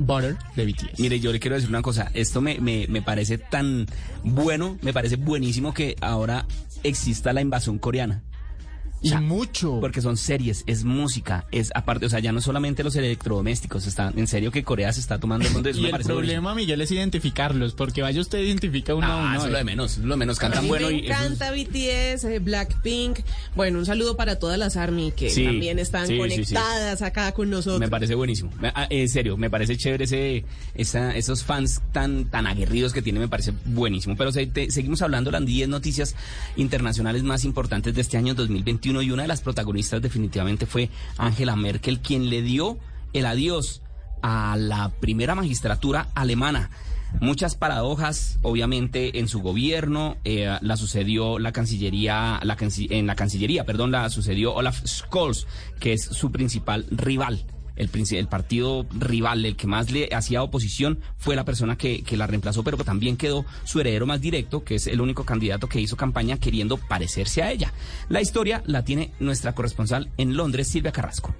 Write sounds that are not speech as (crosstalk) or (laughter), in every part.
Butter de BTS. Mire, yo le quiero decir una cosa. Esto me, me, me parece tan bueno, me parece buenísimo que ahora exista la invasión coreana. Y mucho. Porque son series, es música, es aparte, o sea, ya no solamente los electrodomésticos, está, en serio que Corea se está tomando el mundo. (laughs) y el problema, Miguel, es identificarlos, porque vaya usted identifica uno ah, a uno. Eso es lo de menos, lo de menos, cantan a mí bueno. Me y encanta BTS, eh, Blackpink. Bueno, un saludo para todas las ARMY que Sí, también están sí, sí, conectadas acá con nosotros. Me parece buenísimo. Me- ah, En serio, me parece chévere ese, esa, esos fans tan, tan aguerridos que tiene, me parece buenísimo. Pero se- te- seguimos hablando de las 10 noticias internacionales más importantes de este año 2021 y una de las protagonistas definitivamente fue Angela Merkel, quien le dio el adiós a la primera magistratura alemana. Muchas paradojas, obviamente, en su gobierno. eh, la sucedió la Cancillería, la en la Cancillería, perdón, la sucedió Olaf Scholz, que es su principal rival. El, partido rival, el que más le hacía oposición, fue la persona que, que la reemplazó, pero también quedó su heredero más directo, que es el único candidato que hizo campaña queriendo parecerse a ella. La historia la tiene nuestra corresponsal en Londres, Silvia Carrasco.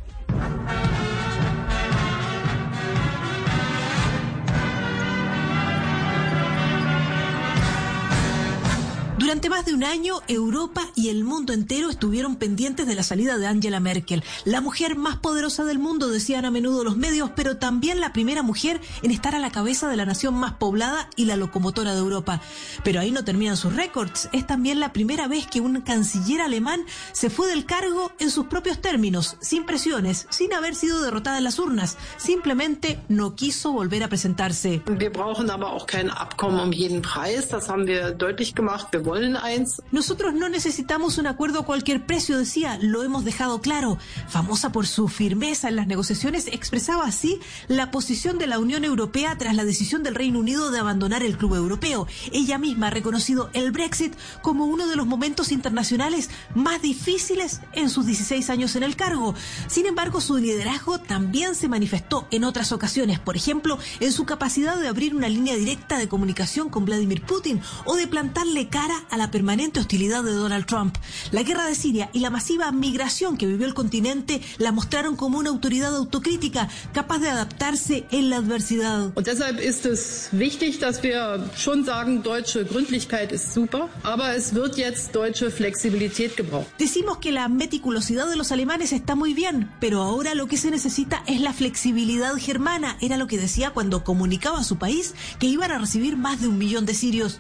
Durante más de un año, Europa y el mundo entero estuvieron pendientes de la salida de Angela Merkel, la mujer más poderosa del mundo, decían a menudo los medios, pero también la primera mujer en estar a la cabeza de la nación más poblada y la locomotora de Europa. Pero ahí no terminan sus récords. Es también la primera vez que un canciller alemán se fue del cargo en sus propios términos, sin presiones, sin haber sido derrotada en las urnas. Simplemente no quiso volver a presentarse. Nosotros no necesitamos un acuerdo a cualquier precio, decía, lo hemos dejado claro. Famosa por su firmeza en las negociaciones, expresaba así la posición de la Unión Europea tras la decisión del Reino Unido de abandonar el Club Europeo. Ella misma ha reconocido el Brexit como uno de los momentos internacionales más difíciles en sus 16 años en el cargo. Sin embargo, su liderazgo también se manifestó en otras ocasiones, por ejemplo, en su capacidad de abrir una línea directa de comunicación con Vladimir Putin o de plantarle cara a la permanente hostilidad de Donald Trump. La guerra de Siria y la masiva migración que vivió el continente la mostraron como una autoridad autocrítica capaz de adaptarse en la adversidad. Und deshalb ist es wichtig, dass wir schon sagen, deutsche Gründlichkeit ist super, aber es wird jetzt deutsche Flexibilität gebraucht. Decimos que la meticulosidad de los alemanes está muy bien, pero ahora lo que se necesita es la flexibilidad germana. Era lo que decía cuando comunicaba a su país que iban a recibir más de un millón de sirios.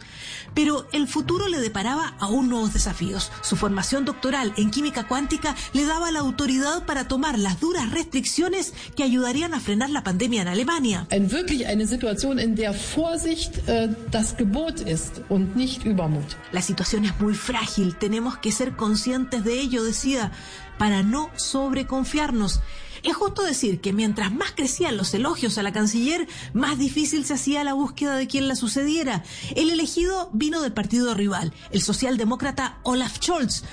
Pero el futuro le deparaba aún nuevos desafíos. Su formación doctoral en química cuántica le daba la autoridad para tomar las duras restricciones que ayudarían a frenar la pandemia en Alemania. Ein, wirklich eine Situation, in der Vorsicht äh, das Gebot ist und nicht Übermut. La situación es muy frágil, tenemos que ser conscientes de ello, decía, para no sobreconfiarnos. Es justo decir que mientras más crecían los elogios a la canciller, más difícil se hacía la búsqueda de quien la sucediera. El elegido vino del partido rival, el socialdemócrata Olaf Scholz,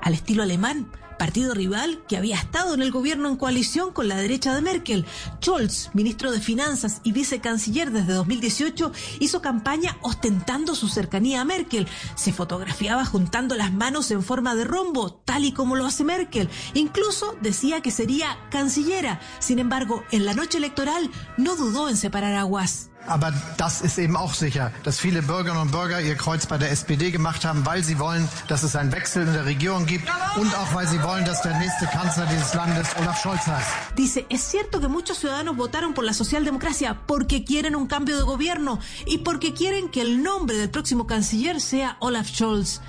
al estilo alemán partido rival que había estado en el gobierno en coalición con la derecha de Merkel. Scholz, ministro de Finanzas y vicecanciller desde 2018, hizo campaña ostentando su cercanía a Merkel. Se fotografiaba juntando las manos en forma de rombo, tal y como lo hace Merkel. Incluso decía que sería cancillera. Sin embargo, en la noche electoral no dudó en separar aguas. Aber das ist eben auch sicher, dass viele Bürgerinnen und Bürger ihr Kreuz bei der SPD gemacht haben, weil sie wollen, dass es einen Wechsel in der Regierung gibt und auch weil sie wollen, dass der nächste Kanzler dieses Landes Olaf Scholz heißt. Dice, es cierto que muchos ciudadanos votaron por la socialdemocracia porque quieren un cambio de gobierno y porque quieren que el nombre del próximo canciller sea Olaf Scholz.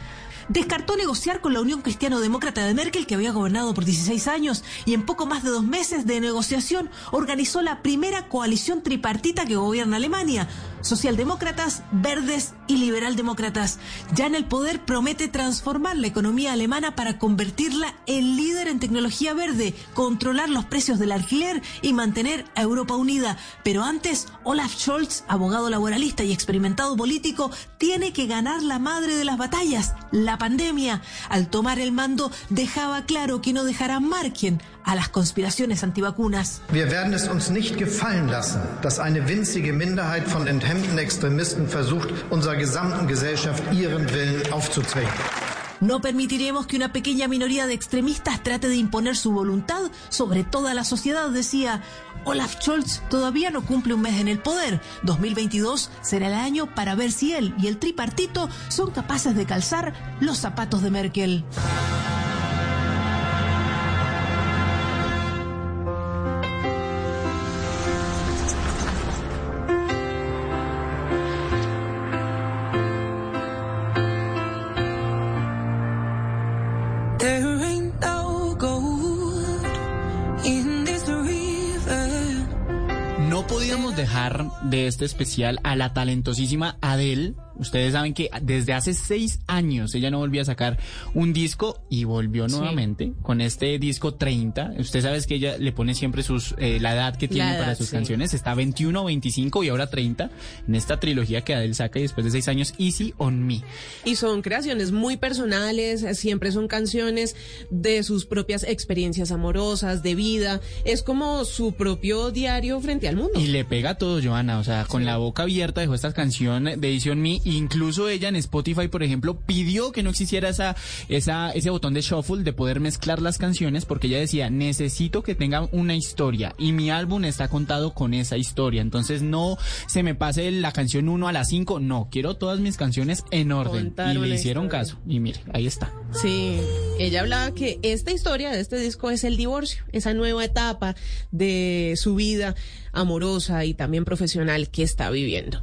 Descartó negociar con la Unión Cristiano-Demócrata de Merkel, que había gobernado por 16 años, y en poco más de dos meses de negociación organizó la primera coalición tripartita que gobierna Alemania. Socialdemócratas, verdes y liberaldemócratas. Ya en el poder promete transformar la economía alemana para convertirla en líder en tecnología verde, controlar los precios del alquiler y mantener a Europa unida. Pero antes, Olaf Scholz, abogado laboralista y experimentado político, tiene que ganar la madre de las batallas, la pandemia. Al tomar el mando, dejaba claro que no dejará margen a las conspiraciones antivacunas. Wir werden es uns nicht gefallen lassen, dass eine winzige Minderheit von enthemmten Extremisten versucht, unserer gesamten Gesellschaft ihren Willen aufzuzwingen. No permitiremos que una pequeña minoría de extremistas trate de imponer su voluntad sobre toda la sociedad, decía. Olaf Scholz todavía no cumple un mes en el poder. 2022 será el año para ver si él y el tripartito son capaces de calzar los zapatos de Merkel. De este especial a la talentosísima Adele. Ustedes saben que desde hace seis años ella no volvía a sacar un disco y volvió nuevamente con este disco 30. Usted sabe que ella le pone siempre sus eh, la edad que tiene para sus sí. canciones. Está 21, 25 y ahora 30 en esta trilogía que Adele saca y después de seis años Easy on Me. Y son creaciones muy personales, siempre son canciones de sus propias experiencias amorosas, de vida. Es como su propio diario frente al mundo. Y le pega todo, Joana. O sea, con la boca abierta dejó esta canción de Edición Me. Incluso ella en Spotify, por ejemplo, pidió que no existiera esa, esa, ese botón de shuffle de poder mezclar las canciones porque ella decía, necesito que tengan una historia. Y mi álbum está contado con esa historia. Entonces no se me pase la canción 1 a la 5. No, quiero todas mis canciones en orden. Contar y le hicieron historia. caso. Y mire, ahí está. Sí, ella hablaba que esta historia de este disco es el divorcio, esa nueva etapa de su vida amorosa y también profesional que está viviendo.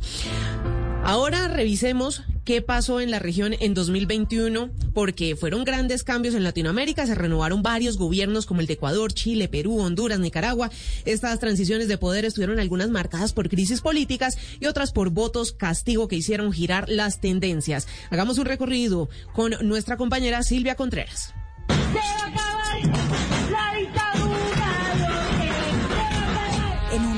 Ahora revisemos qué pasó en la región en 2021, porque fueron grandes cambios en Latinoamérica, se renovaron varios gobiernos como el de Ecuador, Chile, Perú, Honduras, Nicaragua. Estas transiciones de poder estuvieron algunas marcadas por crisis políticas y otras por votos castigo que hicieron girar las tendencias. Hagamos un recorrido con nuestra compañera Silvia Contreras.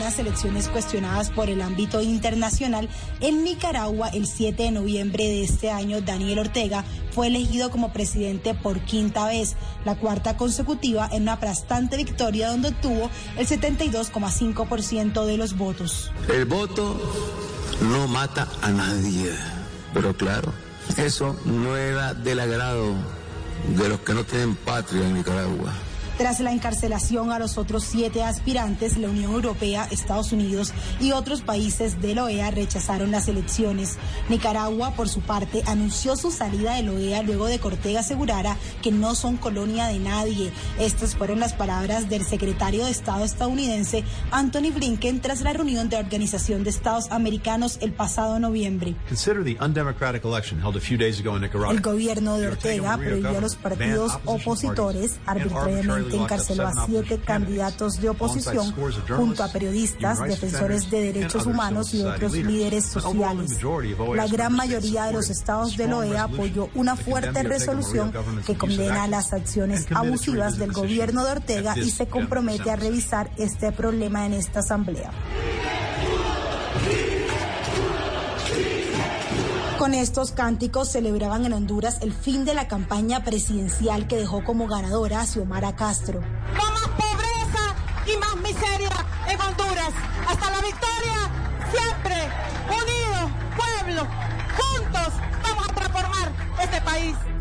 Unas elecciones cuestionadas por el ámbito internacional, en Nicaragua el 7 de noviembre de este año Daniel Ortega fue elegido como presidente por quinta vez, la cuarta consecutiva en una aplastante victoria donde obtuvo el 72,5% de los votos. El voto no mata a nadie, pero claro, eso no era del agrado de los que no tienen patria en Nicaragua. Tras la encarcelación a los otros siete aspirantes, la Unión Europea, Estados Unidos y otros países de la OEA rechazaron las elecciones. Nicaragua, por su parte, anunció su salida de la OEA luego de que Ortega asegurara que no son colonia de nadie. Estas fueron las palabras del secretario de Estado estadounidense Anthony Blinken tras la reunión de la Organización de Estados Americanos el pasado noviembre. El gobierno de Ortega prohibió a los partidos opositores, arbitrariamente encarceló a siete candidatos de oposición junto a periodistas, defensores de derechos humanos y otros líderes sociales. OAS La gran mayoría de los estados de la OEA apoyó una fuerte resolución que condena las acciones abusivas del gobierno de Ortega y se compromete a revisar este problema en esta asamblea. Con estos cánticos celebraban en Honduras el fin de la campaña presidencial que dejó como ganadora a Xiomara Castro.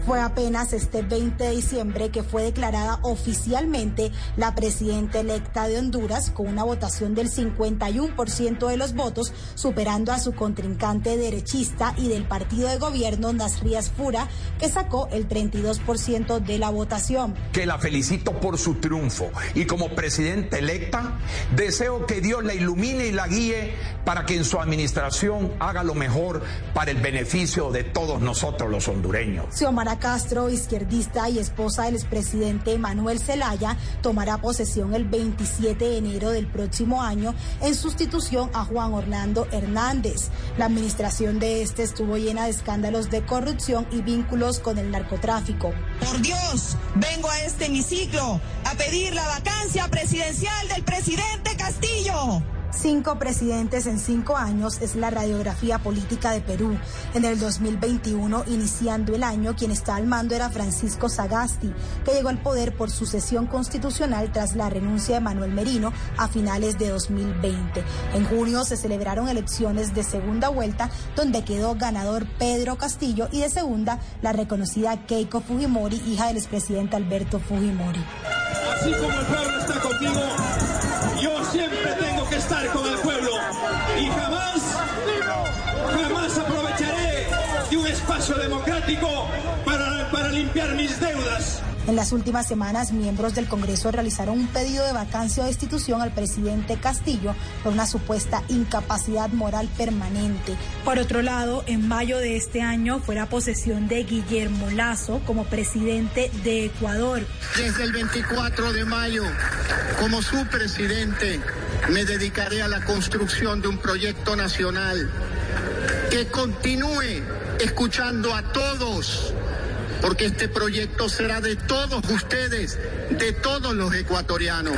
Fue apenas este 20 de diciembre que fue declarada oficialmente la presidenta electa de Honduras con una votación del 51% de los votos, superando a su contrincante derechista y del partido de gobierno Nasrías Fura, que sacó el 32% de la votación. que la felicito por su triunfo y como presidenta electa deseo que Dios la ilumine y la guíe para que en su administración haga lo mejor para el beneficio de todos nosotros los hondureños. Xiomara Castro, izquierdista y esposa del expresidente Manuel Zelaya, tomará posesión el 27 de enero del próximo año en sustitución a Juan Orlando Hernández. La administración de este estuvo llena de escándalos de corrupción y vínculos con el narcotráfico. Por Dios, vengo a este hemiciclo a pedir la vacancia presidencial del presidente Castillo. Cinco presidentes en cinco años es la radiografía política de Perú. En el 2021, iniciando el año, quien está al mando era Francisco Sagasti, que llegó al poder por sucesión constitucional tras la renuncia de Manuel Merino a finales de 2020. En junio se celebraron elecciones de segunda vuelta, donde quedó ganador Pedro Castillo y de segunda la reconocida Keiko Fujimori, hija del expresidente Alberto Fujimori. Así como el pueblo está conmigo, democrático para, para limpiar mis deudas. En las últimas semanas, miembros del Congreso realizaron un pedido de vacancia o destitución al presidente Castillo por una supuesta incapacidad moral permanente. Por otro lado, en mayo de este año fue la posesión de Guillermo Lazo como presidente de Ecuador. Desde el 24 de mayo, como su presidente, me dedicaré a la construcción de un proyecto nacional que continúe escuchando a todos porque este proyecto será de todos ustedes, de todos los ecuatorianos.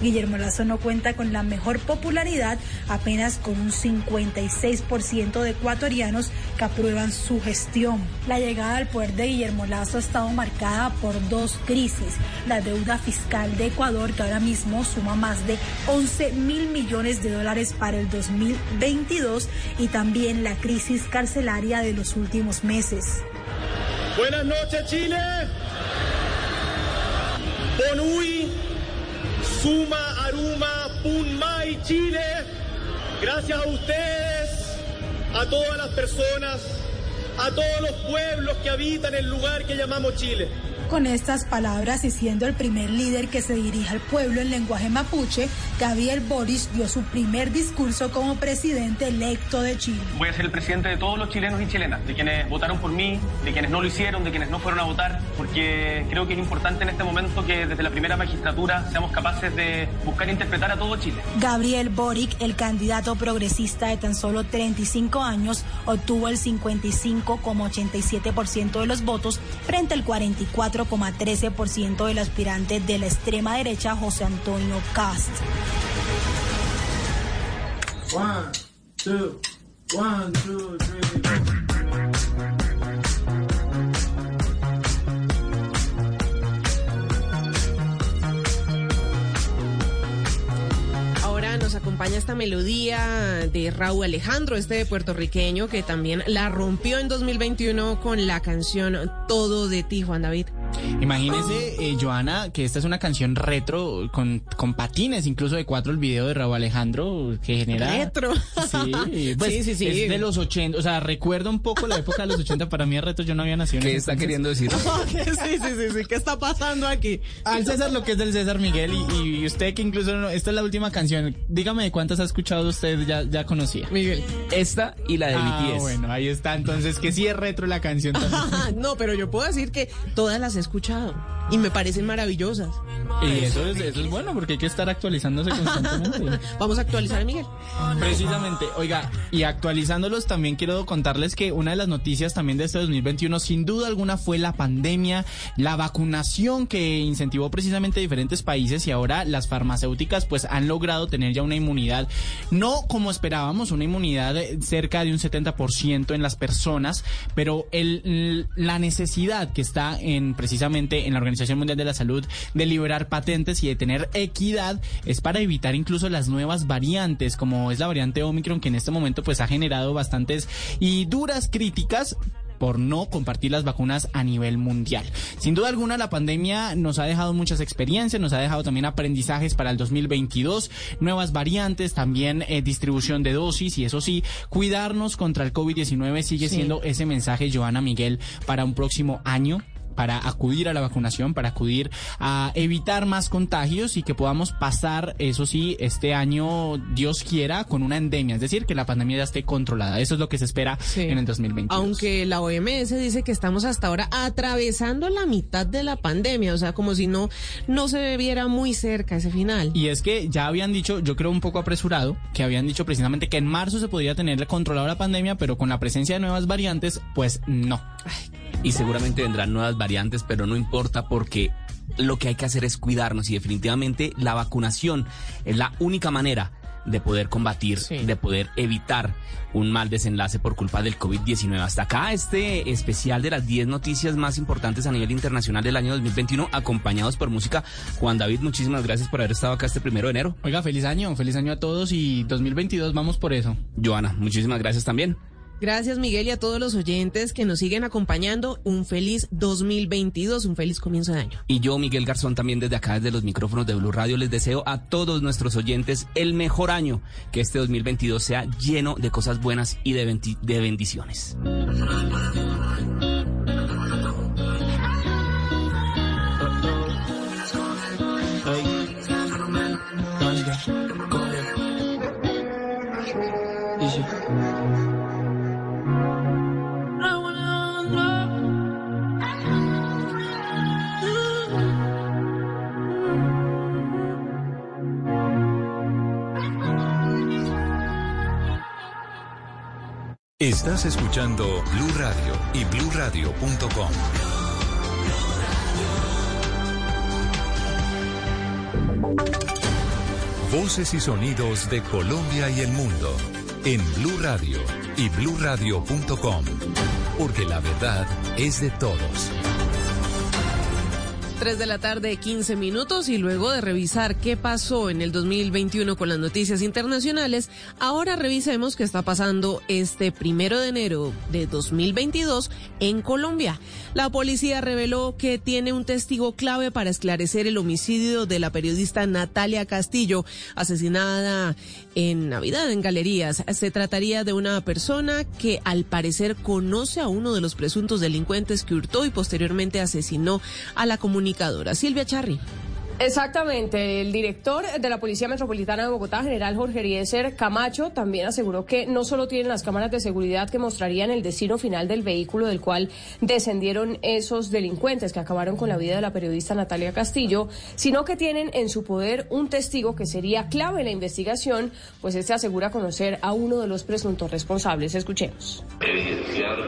Guillermo Lazo no cuenta con la mejor popularidad, apenas con un 56% de ecuatorianos que aprueban su gestión. La llegada al poder de Guillermo Lazo ha estado marcada por dos crisis. La deuda fiscal de Ecuador, que ahora mismo suma más de 11 mil millones de dólares para el 2022, y también la crisis carcelaria de los últimos meses. Buenas noches, Chile. Bonui, Suma, Aruma, Punmay, Chile. Gracias a ustedes, a todas las personas, a todos los pueblos que habitan el lugar que llamamos Chile. Con estas palabras y siendo el primer líder que se dirige al pueblo en lenguaje mapuche, Gabriel Boris dio su primer discurso como presidente electo de Chile. Voy a ser el presidente de todos los chilenos y chilenas, de quienes votaron por mí, de quienes no lo hicieron, de quienes no fueron a votar, porque creo que es importante en este momento que desde la primera magistratura seamos capaces de buscar e interpretar a todo Chile. Gabriel Boric, el candidato progresista de tan solo 35 años, obtuvo el 55,87% de los votos frente al 44,13% del aspirante de la extrema derecha José Antonio Cast. Ahora nos acompaña esta melodía de Raúl Alejandro, este puertorriqueño que también la rompió en 2021 con la canción Todo de ti, Juan David. Imagínese, eh, Joana, que esta es una canción retro con, con patines, incluso de cuatro el video de Raúl Alejandro que genera. Retro. Sí, (laughs) pues, Sí, sí, sí. Es de los 80, o sea, recuerda un poco la época de los 80. Para mí es retro, yo no había nacido. ¿Qué está entonces. queriendo decir? (laughs) sí, sí, sí, sí. ¿Qué está pasando aquí? Al César lo que es del César Miguel y, y usted que incluso no- esta es la última canción. Dígame de cuántas ha escuchado usted ya, ya conocía. Miguel. Esta y la de Ah, BTS. bueno, ahí está. Entonces, que sí es retro la canción también. (laughs) no, pero yo puedo decir que todas las escuchado y me parecen maravillosas. Y eso es, eso es bueno porque hay que estar actualizándose constantemente. (laughs) Vamos a actualizar, Miguel. Precisamente, oiga, y actualizándolos también quiero contarles que una de las noticias también de este 2021 sin duda alguna fue la pandemia, la vacunación que incentivó precisamente diferentes países y ahora las farmacéuticas pues han logrado tener ya una inmunidad, no como esperábamos, una inmunidad eh, cerca de un 70% en las personas, pero el, la necesidad que está en precisamente en la Organización Mundial de la Salud de liberar patentes y de tener equidad es para evitar incluso las nuevas variantes como es la variante Omicron que en este momento pues ha generado bastantes y duras críticas por no compartir las vacunas a nivel mundial. Sin duda alguna, la pandemia nos ha dejado muchas experiencias, nos ha dejado también aprendizajes para el 2022, nuevas variantes, también eh, distribución de dosis y eso sí, cuidarnos contra el COVID-19 sigue Sí. siendo ese mensaje, Joana Miguel, para un próximo año para acudir a la vacunación, para acudir a evitar más contagios y que podamos pasar, eso sí, este año, Dios quiera, con una endemia, es decir, que la pandemia ya esté controlada. Eso es lo que se espera Sí. en el 2022. Aunque la OMS dice que estamos hasta ahora atravesando la mitad de la pandemia, o sea, como si no, no se viera muy cerca ese final. Y es que ya habían dicho, yo creo un poco apresurado, que habían dicho precisamente que en marzo se podría tener controlada la pandemia, pero con la presencia de nuevas variantes, pues no. Y seguramente vendrán nuevas variantes, pero no importa porque lo que hay que hacer es cuidarnos y definitivamente la vacunación es la única manera de poder combatir, de poder evitar un mal desenlace por culpa del COVID-19. Hasta acá este especial de las 10 noticias más importantes a nivel internacional del año 2021, acompañados por música. Juan David, muchísimas gracias por haber estado acá este primero de enero. Oiga, feliz año, feliz año a todos y 2022 vamos por eso. Joana, muchísimas gracias también. Gracias Miguel y a todos los oyentes que nos siguen acompañando. Un feliz 2022, un feliz comienzo de año. Y yo, Miguel Garzón, también desde acá, desde los micrófonos de Blue Radio, les deseo a todos nuestros oyentes el mejor año. Que este 2022 sea lleno de cosas buenas y de, de bendiciones. Estás escuchando Blue Radio y bluradio.com. Voces y sonidos de Colombia y el mundo en Blue Radio y bluradio.com, porque la verdad es de todos. 3 de la tarde, 15 minutos, y luego de revisar qué pasó en el 2021 con las noticias internacionales, ahora revisemos qué está pasando este primero de enero de 2022 en Colombia. La policía reveló que tiene un testigo clave para esclarecer el homicidio de la periodista Natalia Castillo, asesinada en Navidad en Galerías. Se trataría de una persona que al parecer conoce a uno de los presuntos delincuentes que hurtó y posteriormente asesinó a la comunidad Silvia Charri. Exactamente. El director de la Policía Metropolitana de Bogotá, general Jorge Rieser Camacho, también aseguró que no solo tienen las cámaras de seguridad que mostrarían el destino final del vehículo del cual descendieron esos delincuentes que acabaron con la vida de la periodista Natalia Castillo, sino que tienen en su poder un testigo que sería clave en la investigación, pues este asegura conocer a uno de los presuntos responsables. Escuchemos. Evidenciar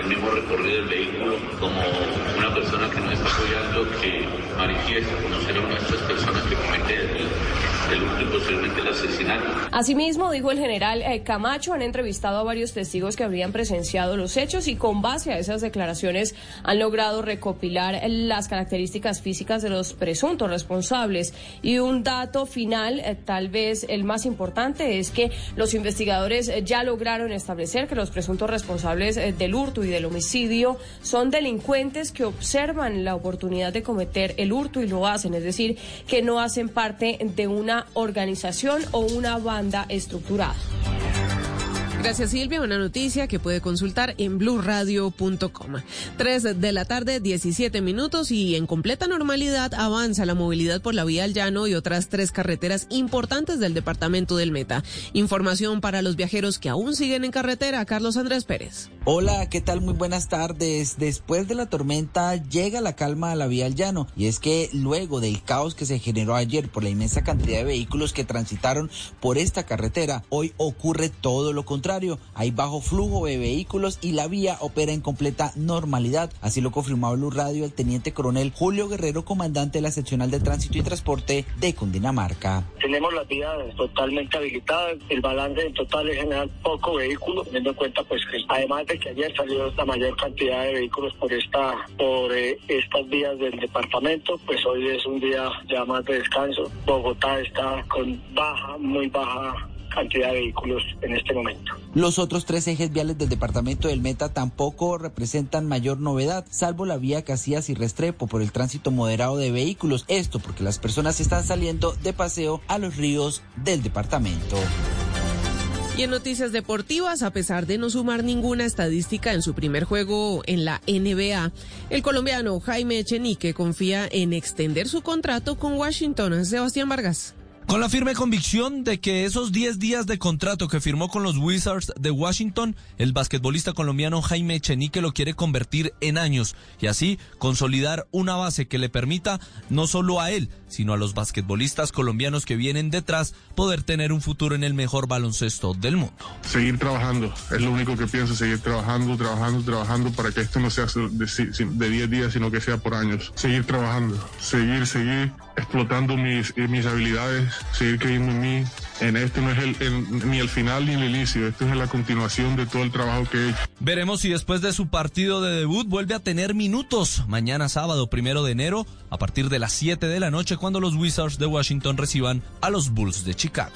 el mismo recorrido del vehículo como apoyando, que manifiesta conocer a una de estas personas que comete el, Asimismo, dijo el general eh, Camacho, han entrevistado a varios testigos que habrían presenciado los hechos y con base a esas declaraciones han logrado recopilar las características físicas de los presuntos responsables. Y un dato final, eh, tal vez el más importante, es que los investigadores eh, ya lograron establecer que los presuntos responsables del hurto y del homicidio son delincuentes que observan la oportunidad de cometer el hurto y lo hacen, es decir, que no hacen parte de una organización o una banda estructurada. Gracias Silvia, una noticia que puede consultar en blurradio.com. Tres de la tarde, 17 minutos y en completa normalidad avanza la movilidad por la vía al llano y otras tres carreteras importantes del departamento del Meta. Información para los viajeros que aún siguen en carretera. Carlos Andrés Pérez. Hola, ¿qué tal? Muy buenas tardes. Después de la tormenta llega la calma a la vía al llano y es que luego del caos que se generó ayer por la inmensa cantidad de vehículos que transitaron por esta carretera, hoy ocurre todo lo contrario hay bajo flujo de vehículos y la vía opera en completa normalidad. Así lo confirmó Blue Radio el teniente coronel Julio Guerrero, comandante de la seccional de tránsito y transporte de Cundinamarca. Tenemos las vías totalmente habilitadas, el balance en total es general poco vehículo, teniendo en cuenta pues que además de que ayer salió la mayor cantidad de vehículos por esta por eh, estas vías del departamento, pues hoy es un día ya más de descanso. Bogotá está con baja, muy baja cantidad de vehículos en este momento. Los otros tres ejes viales del departamento del Meta tampoco representan mayor novedad, salvo la vía Casillas y Restrepo por el tránsito moderado de vehículos. Esto porque las personas están saliendo de paseo a los ríos del departamento. Y en noticias deportivas, a pesar de no sumar ninguna estadística en su primer juego en la NBA, el colombiano Jaime Echenique confía en extender su contrato con Washington. Sebastián Vargas. Con la firme convicción de que esos 10 días de contrato que firmó con los Wizards de Washington, el basquetbolista colombiano Jaime Echenique lo quiere convertir en años y así consolidar una base que le permita no solo a él, sino a los basquetbolistas colombianos que vienen detrás poder tener un futuro en el mejor baloncesto del mundo. Seguir trabajando, es lo único que pienso, seguir trabajando, trabajando, trabajando para que esto no sea de 10 días, sino que sea por años. Seguir trabajando, seguir, seguir explotando mis, mis habilidades, seguir creyendo en mí. En esto no es el, ni el final ni el inicio, esto es la continuación de todo el trabajo que he hecho. Veremos si después de su partido de debut vuelve a tener minutos. Mañana sábado, primero de enero, a partir de las 7 de la noche, cuando los Wizards de Washington reciban a los Bulls de Chicago.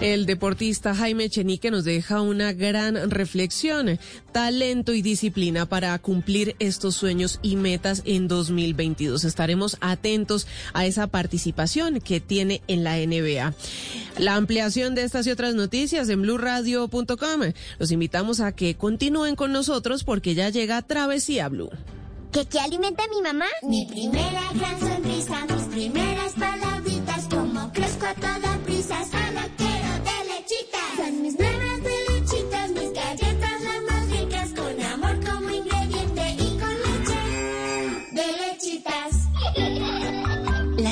El deportista Jaime Chenique nos deja una gran reflexión, talento y disciplina para cumplir estos sueños y metas en 2022. Estaremos atentos a esa participación que tiene en la NBA. La ampliación de estas y otras noticias en blurradio.com. Los invitamos a que continúen con nosotros porque ya llega Travesía Blue. ¿Qué, qué alimenta mi mamá? Mi primera gran sonrisa, mis primeras palabritas, como crezco a toda prisa,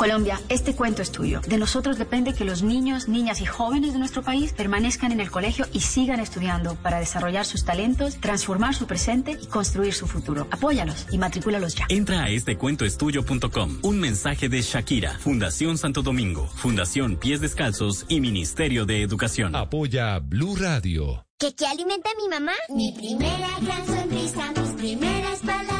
Colombia, este cuento es tuyo. De nosotros depende que los niños, niñas y jóvenes de nuestro país permanezcan en el colegio y sigan estudiando para desarrollar sus talentos, transformar su presente y construir su futuro. Apóyalos y matricúlalos ya. Entra a estecuentoestuyo.com. Un mensaje de Shakira, Fundación Santo Domingo, Fundación Pies Descalzos y Ministerio de Educación. Apoya Blue Radio. ¿Qué, qué alimenta mi mamá? Mi primera gran sonrisa, mis primeras palabritas,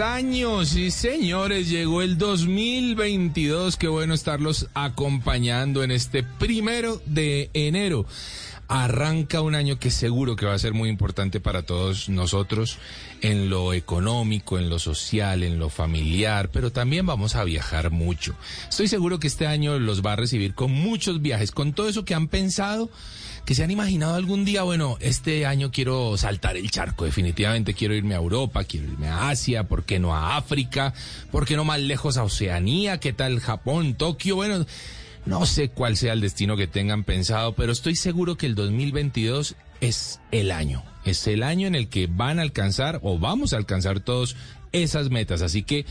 Años, sí señores, llegó el 2022, qué bueno estarlos acompañando en este primero de enero. Arranca un año que seguro que va a ser muy importante para todos nosotros en lo económico, en lo social, en lo familiar, pero también vamos a viajar mucho. Estoy seguro que este año los va a recibir con muchos viajes, con todo eso que han pensado que se han imaginado algún día, bueno, este año quiero saltar el charco, definitivamente quiero irme a Europa, quiero irme a Asia, ¿por qué no a África? ¿Por qué no más lejos a Oceanía? ¿Qué tal Japón, Tokio? Bueno, no sé cuál sea el destino que tengan pensado, pero estoy seguro que el 2022 es el año, es el año en el que van a alcanzar o vamos a alcanzar todos esas metas, así que...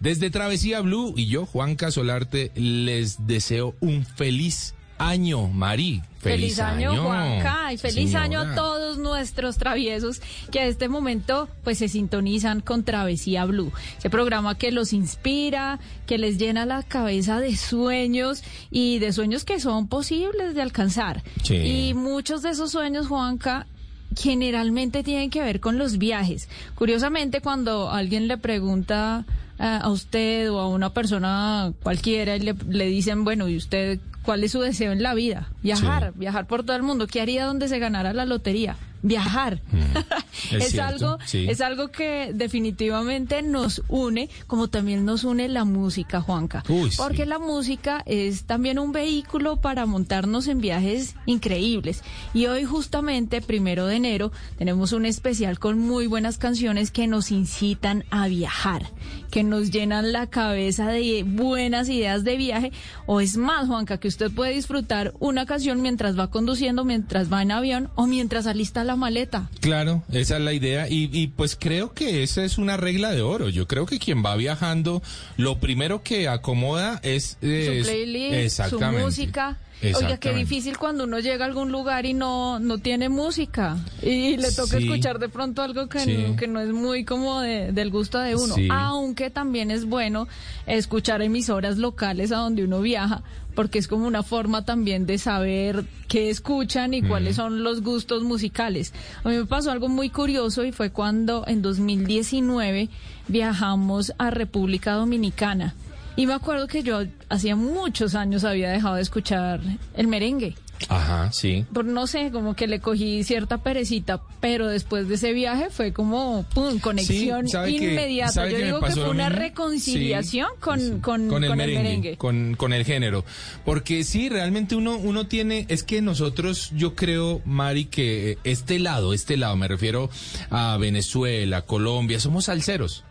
Desde Travesía Blue y yo, Juan Casolarte, les deseo un feliz año, Mari. Feliz, año, Juanca, y feliz año a todos nuestros traviesos que a este momento pues se sintonizan con Travesía Blue, ese programa que los inspira, que les llena la cabeza de sueños y de sueños que son posibles de alcanzar. Sí. Y muchos de esos sueños, Juanca, generalmente tienen que ver con los viajes. Curiosamente, cuando alguien le pregunta a usted o a una persona cualquiera y le, le dicen, bueno, ¿y usted cuál es su deseo en la vida? Viajar, viajar por todo el mundo. ¿Qué haría donde se ganara la lotería? Viajar. Es (laughs) es algo, sí. es algo que definitivamente nos une, como también nos une la música, Juanca. Uy, sí. Porque la música es también un vehículo para montarnos en viajes increíbles. Y hoy justamente, primero de enero, tenemos un especial con muy buenas canciones que nos incitan a viajar, que nos llenan la cabeza de buenas ideas de viaje. O es más, Juanca, que usted puede disfrutar una canción mientras va conduciendo, mientras va en avión o mientras alista la maleta. Claro, esa es la idea y, y, pues creo que esa es una regla de oro. Yo creo que quien va viajando, lo primero que acomoda es... su playlist, su música. Oiga, qué difícil cuando uno llega a algún lugar y no, no tiene música y le toca Sí. escuchar de pronto algo que, Sí. no, que no es muy como de- del gusto de uno. Sí. Aunque también es bueno escuchar emisoras locales a donde uno viaja porque es como una forma también de saber qué escuchan y cuáles son los gustos musicales. A mí me pasó algo muy curioso y fue cuando en 2019 viajamos a República Dominicana. Y me acuerdo que yo hacía muchos años había dejado de escuchar el merengue. Ajá, sí. Por no sé, como que le cogí cierta perecita, pero después de ese viaje fue como pum, conexión Sí, ¿sabe que- inmediata. Yo digo que fue una reconciliación Sí, con, con, con el con merengue, Con, con el género. Porque sí, realmente uno, uno tiene, es que nosotros, yo creo, Mari, que este lado, este lado, me refiero a Venezuela, Colombia, somos salseros.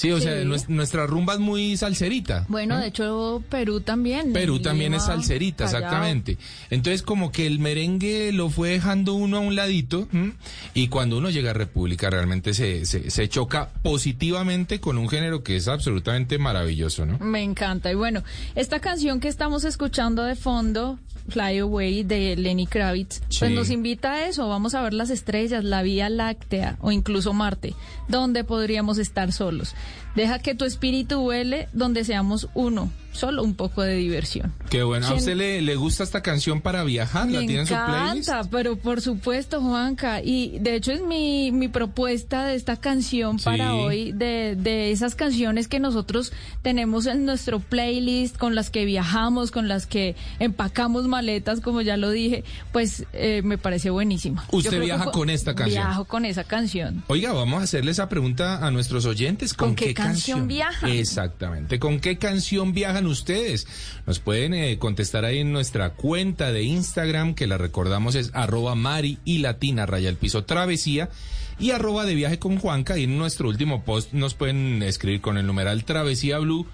Sí, o Sí. sea, nues- nuestra rumba es muy salserita. Bueno, de hecho, Perú también. Perú también es salserita, exactamente. Entonces, como que el merengue lo fue dejando uno a un ladito, ¿m? y cuando uno llega a República, realmente se, se, se choca positivamente con un género que es absolutamente maravilloso, ¿no? Me encanta. Y bueno, esta canción que estamos escuchando de fondo, Fly Away de Lenny Kravitz, pues nos invita a eso. Vamos a ver las estrellas, la Vía Láctea o incluso Marte, donde podríamos estar solos. Deja que tu espíritu vuele donde seamos uno, solo un poco de diversión. Qué bueno. ¿A ¿Quién- usted le, le gusta esta canción para viajar? ¿La Me tiene en su playlist? encanta, pero por supuesto, Juanca. Y de hecho es mi, mi propuesta de esta canción Sí. para hoy, de, de esas canciones que nosotros tenemos en nuestro playlist, con las que viajamos, con las que empacamos maletas, como ya lo dije, pues eh, me parece buenísima. Usted que viaja con esta canción. Viajo con esa canción. Oiga, vamos a hacerle esa pregunta a nuestros oyentes. ¿Con, ¿Con qué canción viajan? Exactamente. ¿Con qué canción ustedes? Nos pueden eh, contestar ahí en nuestra cuenta de Instagram, que la recordamos es arroba mari y latina raya el piso travesía y arroba de viaje con Juanca. Y en nuestro último post nos pueden escribir con el numeral travesía blue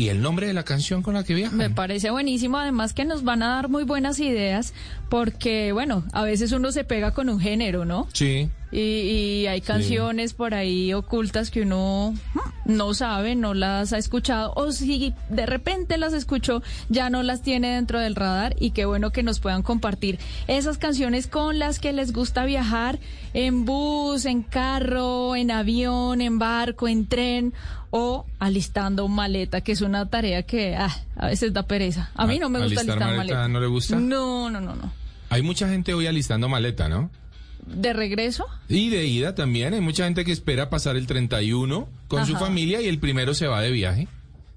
y el nombre de la canción con la que viajan. Me parece buenísimo, además que nos van a dar muy buenas ideas, porque, bueno, a veces uno se pega con un género, ¿no? Sí. Y, y hay canciones por ahí ocultas que uno no sabe, no las ha escuchado, o si de repente las escuchó, ya no las tiene dentro del radar y qué bueno que nos puedan compartir esas canciones con las que les gusta viajar en bus, en carro, en avión, en barco, en tren o alistando maleta, que es una tarea que ah, a veces da pereza. A mí no me gusta ¿Alistar alistar maleta maleta. no le gusta? No, no, no, no. Hay mucha gente hoy alistando maleta, ¿no? de regreso. Y de ida también. Hay mucha gente que espera pasar el 31 con su familia y el primero se va de viaje.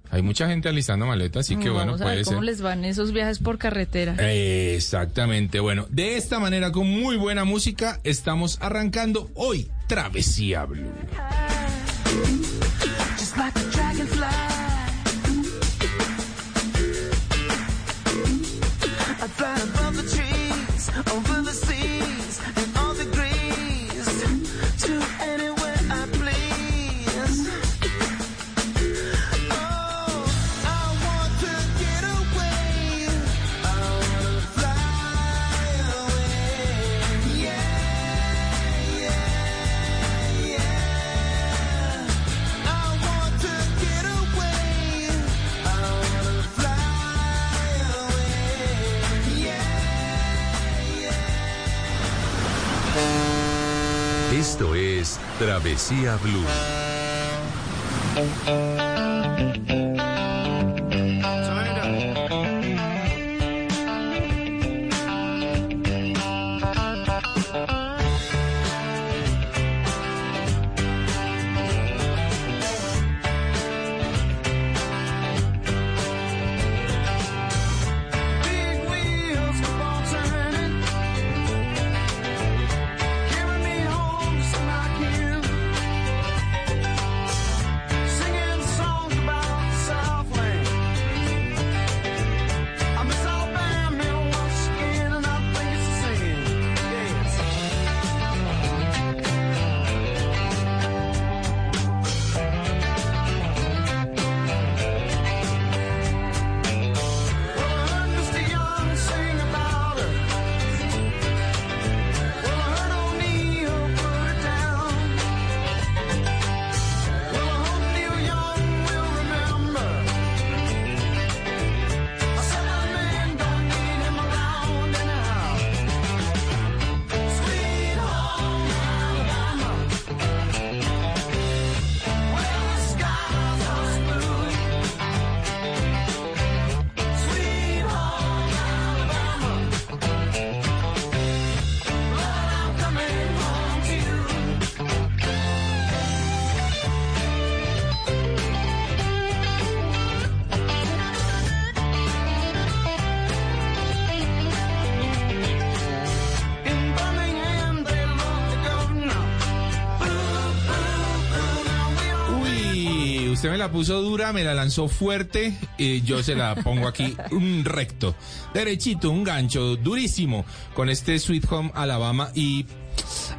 Hay mucha gente alistando maletas, así que bueno, Vamos a ver puede cómo ser. les van esos viajes por carretera. Exactamente, bueno, de esta manera con muy buena música estamos arrancando hoy Travesía Blue. Travesía Blue. Usted me la puso dura, me la lanzó fuerte y yo se la pongo aquí (laughs) un recto, derechito, un gancho durísimo con este Sweet Home Alabama y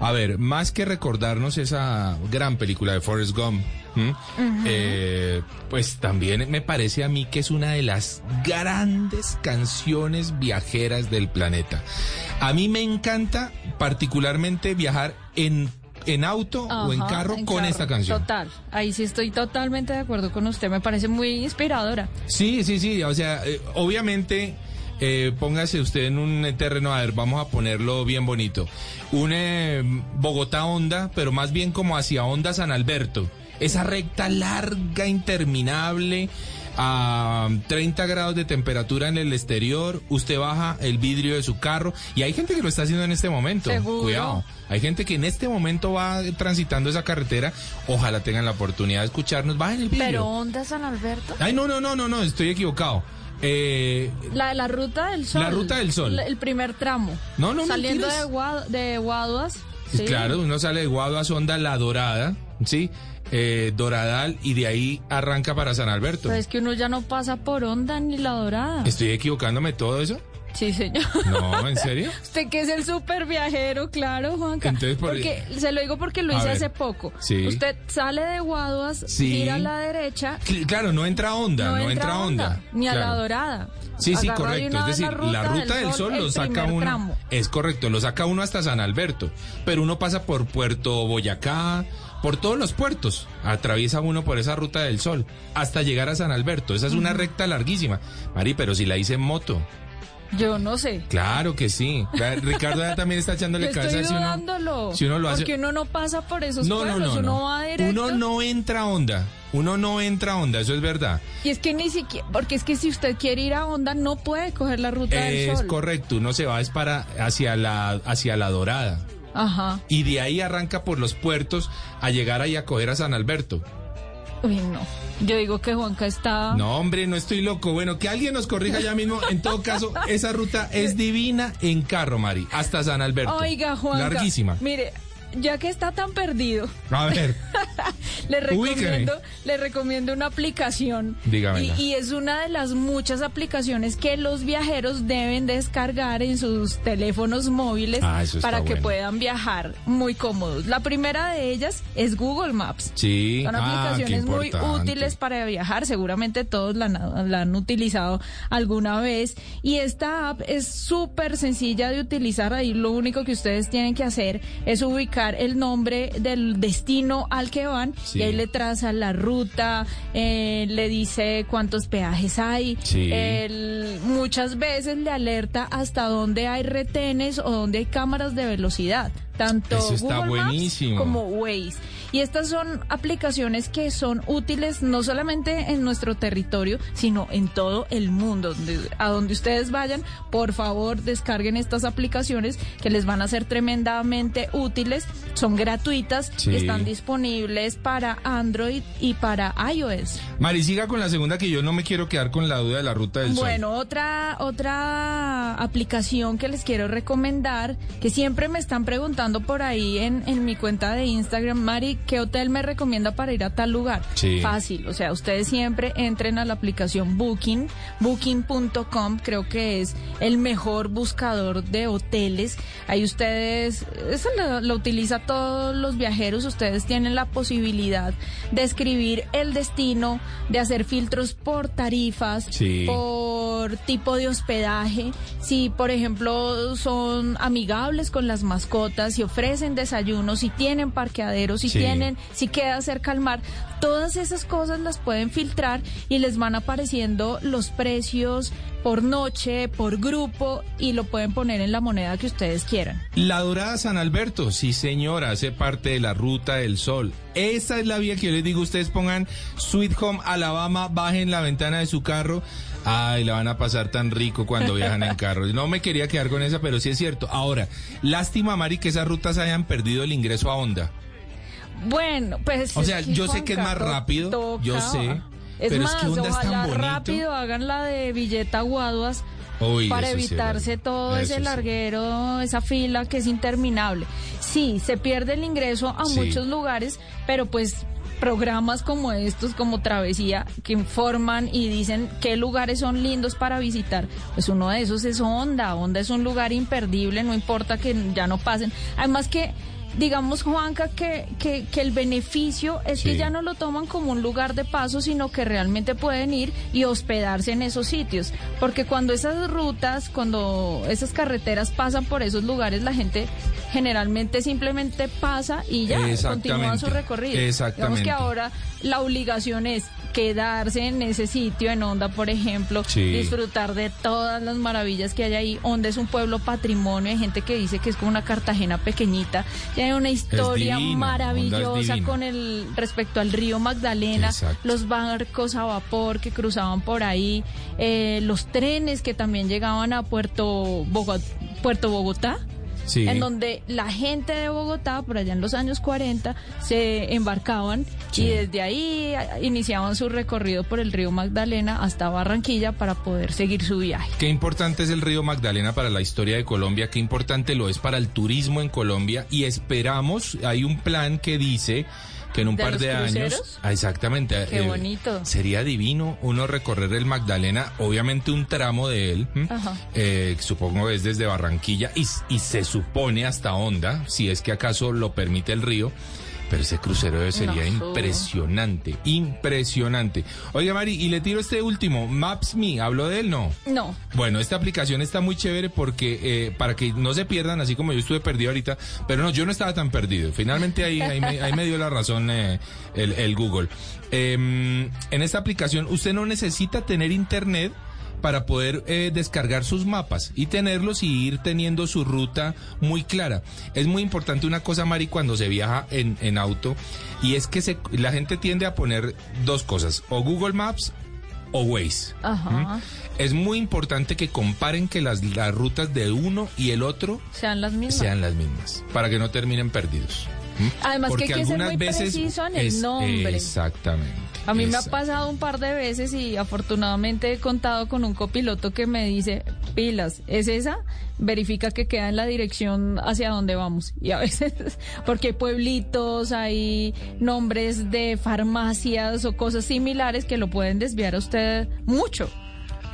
a ver, más que recordarnos esa gran película de Forrest Gump. Eh, pues también me parece a mí que es una de las grandes canciones viajeras del planeta. A mí me encanta particularmente viajar en, en auto o en carro en con carro. esta canción. Total, ahí sí estoy totalmente de acuerdo con usted, me parece muy inspiradora. Sí, sí, sí, o sea, eh, obviamente eh, póngase usted en un terreno, a ver, vamos a ponerlo bien bonito. Un eh, Bogotá Honda, pero más bien como hacia Honda San Alberto. Esa recta larga, interminable, a 30 grados de temperatura en el exterior, usted baja el vidrio de su carro y hay gente que lo está haciendo en este momento. Seguro. Cuidado. Hay gente que en este momento va transitando esa carretera. Ojalá tengan la oportunidad de escucharnos. Bajen el vidrio. Pero ¿onda San Alberto? Ay, no, no, no, no, no, estoy equivocado. Eh, La de la Ruta del Sol. La Ruta del Sol. El primer tramo. No, no, Saliendo mentiras. de, Guad- de Guaduas. sí. Claro, uno sale de Guaduas, Sonda, La Dorada, ¿sí? Eh, Doradal y de ahí arranca para San Alberto. Pues es que uno ya no pasa por Onda ni La Dorada. ¿Estoy equivocándome todo eso? Sí, señor. No, ¿en serio? (laughs) Usted que es el súper viajero, claro, Juanca. Entonces, por- Porque se lo digo porque lo hice hace poco. Sí. Usted sale de Guaduas, Sí. gira a la derecha. Cl- Claro, no entra Onda, no, entra a Onda. Ni a. La Dorada. Sí, sí, Agarra correcto. Es decir, la ruta, del sol, lo saca uno. tramo. Es correcto, lo saca uno hasta San Alberto. Pero uno pasa por Puerto Boyacá, por todos los puertos. Atraviesa uno por esa ruta del sol hasta llegar a San Alberto. Esa es una recta larguísima. Mari, pero si la hice en moto. Yo no sé. Claro que sí. Ricardo ya también está (laughs) echándole Yo estoy cabeza si uno, dudándolo. si uno lo hace. Porque uno no pasa por esos No, no, pueblos, no, uno no. va directo. Uno no entra a onda. Uno no entra a onda, eso es verdad. Y es que ni siquiera, porque es que si usted quiere ir a Onda no puede coger la ruta del Es sol. correcto, uno se va es para hacia la hacia la dorada. Ajá. Y de ahí arranca por los puertos a llegar ahí a coger a San Alberto. Uy, no. Yo digo que Juanca está... No, hombre, no estoy loco. Bueno, que alguien nos corrija ya mismo. En todo caso, esa ruta es divina en carro, Mari, hasta San Alberto. Oiga, Juanca. Larguísima. Mire, ya que está tan perdido, A ver, (laughs) le recomiendo, le recomiendo una aplicación. Y, y es una de las muchas aplicaciones que los viajeros deben descargar en sus teléfonos móviles Ah, para que bueno. puedan viajar muy cómodos. La primera de ellas es Google Maps. sí. Son Ah, aplicaciones muy útiles para viajar, seguramente todos la han utilizado alguna vez y esta app es súper sencilla de utilizar, ahí lo único que ustedes tienen que hacer es ubicar el nombre del destino al que van Sí. y ahí le traza la ruta, eh, le dice cuántos peajes hay, Sí. el- muchas veces le alerta hasta dónde hay retenes o dónde hay cámaras de velocidad. Tanto Eso está Google Maps buenísimo. como Waze. Y estas son aplicaciones que son útiles no solamente en nuestro territorio, sino en todo el mundo. A donde ustedes vayan, por favor, descarguen estas aplicaciones que les van a ser tremendamente útiles. Son gratuitas Sí. y están disponibles para Android y para iOS. Mari, siga con la segunda que yo no me quiero quedar con la duda de la ruta del sol. Bueno, otra otra aplicación que les quiero recomendar, que siempre me están preguntando por ahí en, en mi cuenta de Instagram, Mari, ¿qué hotel me recomienda para ir a tal lugar? Sí. Fácil, o sea, ustedes siempre entren a la aplicación Booking, booking.com, creo que es el mejor buscador de hoteles. Ahí ustedes, eso lo, lo utiliza todos los viajeros, ustedes tienen la posibilidad de escribir el destino, de hacer filtros por tarifas, Sí. por tipo de hospedaje, si por ejemplo son amigables con las mascotas, si ofrecen desayunos, si tienen parqueaderos, si Sí. tienen, si queda cerca al mar, todas esas cosas las pueden filtrar y les van apareciendo los precios por noche, por grupo y lo pueden poner en la moneda que ustedes quieran. La Dorada San Alberto, sí señora, hace parte de la Ruta del Sol. Esa es la vía que yo les digo, ustedes pongan Sweet Home Alabama, bajen la ventana de su carro. Ay, la van a pasar tan rico cuando (laughs) viajan en carro. No me quería quedar con esa, pero sí es cierto. Ahora, lástima, Mari, que esas rutas hayan perdido el ingreso a Honda. Bueno, pues. O es sea, que, yo sé que es más rápido, yo sé, Es pero es que Honda es tan ojalá bonito. rápido hagan la de Villeta Guaduas Uy, para sí evitarse todo Eso ese sí. larguero, esa fila que es interminable. Sí, se pierde el ingreso a Sí. muchos lugares, pero pues programas como estos, como Travesía, que informan y dicen qué lugares son lindos para visitar, pues uno de esos es Honda. Honda es un lugar imperdible, no importa que ya no pasen. Además que digamos, Juanca, que, que, que el beneficio es que ya no lo toman como un lugar de paso, sino que realmente pueden ir y hospedarse en esos sitios. Porque cuando esas rutas, cuando esas carreteras pasan por esos lugares, la gente generalmente simplemente pasa y ya continúa su recorrido. Exactamente. Digamos que ahora la obligación es quedarse en ese sitio, en Honda, por ejemplo, Sí. disfrutar de todas las maravillas que hay ahí. Honda es un pueblo patrimonio, hay gente que dice que es como una Cartagena pequeñita, y hay una historia divino, maravillosa con el respecto al río Magdalena, Exacto. los barcos a vapor que cruzaban por ahí, eh, los trenes que también llegaban a Puerto Bogotá, Puerto Bogotá. Sí. En donde la gente de Bogotá, por allá en los años 40, se embarcaban y desde ahí iniciaban su recorrido por el río Magdalena hasta Barranquilla para poder seguir su viaje. Qué importante es el río Magdalena para la historia de Colombia, qué importante lo es para el turismo en Colombia y esperamos, hay un plan que dice que en un ¿De par los de años? Ah, exactamente, Qué bonito. sería divino uno recorrer el Magdalena, obviamente un tramo de él, eh, supongo es desde Barranquilla y, y se supone hasta Honda, si es que acaso lo permite el río. Pero ese crucero debe- sería No, impresionante, impresionante. Oiga, Mari, y le tiro este último, Maps.me, ¿habló de él? No. No. Bueno, esta aplicación está muy chévere porque eh, para que no se pierdan, así como yo estuve perdido ahorita, pero no, yo no estaba tan perdido. Finalmente ahí, ahí, me, ahí me dio la razón eh, el, el Google. Em, en esta aplicación usted no necesita tener internet para poder eh, descargar sus mapas y tenerlos y ir teniendo su ruta muy clara. Es muy importante una cosa, Mari, cuando se viaja en, en auto, y es que se, la gente tiende a poner dos cosas, o Google Maps o Waze. Ajá. Es muy importante que comparen que las, las rutas de uno y el otro Sean las mismas. sean las mismas, para que no terminen perdidos. ¿Mm? Además que hay que ser algunas muy veces preciso en el nombre. Exactamente. A mí me ha pasado un par de veces y afortunadamente he contado con un copiloto que me dice, pilas, ¿es esa? Verifica que queda en la dirección hacia donde vamos. Y a (laughs) veces, porque hay pueblitos, hay nombres de farmacias o cosas similares que lo pueden desviar a usted mucho.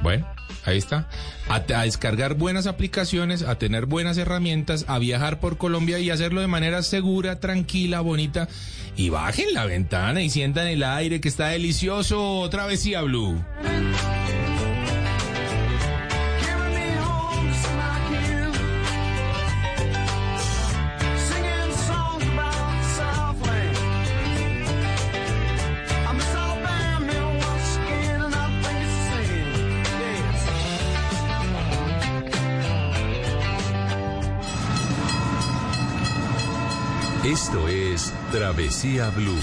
Bueno, ahí está. A, descargar buenas aplicaciones, a tener buenas herramientas, a viajar por Colombia y hacerlo de manera segura, tranquila, bonita. Y bajen la ventana y sientan el aire que está delicioso. Travesía Blue. Es Travesía Blue.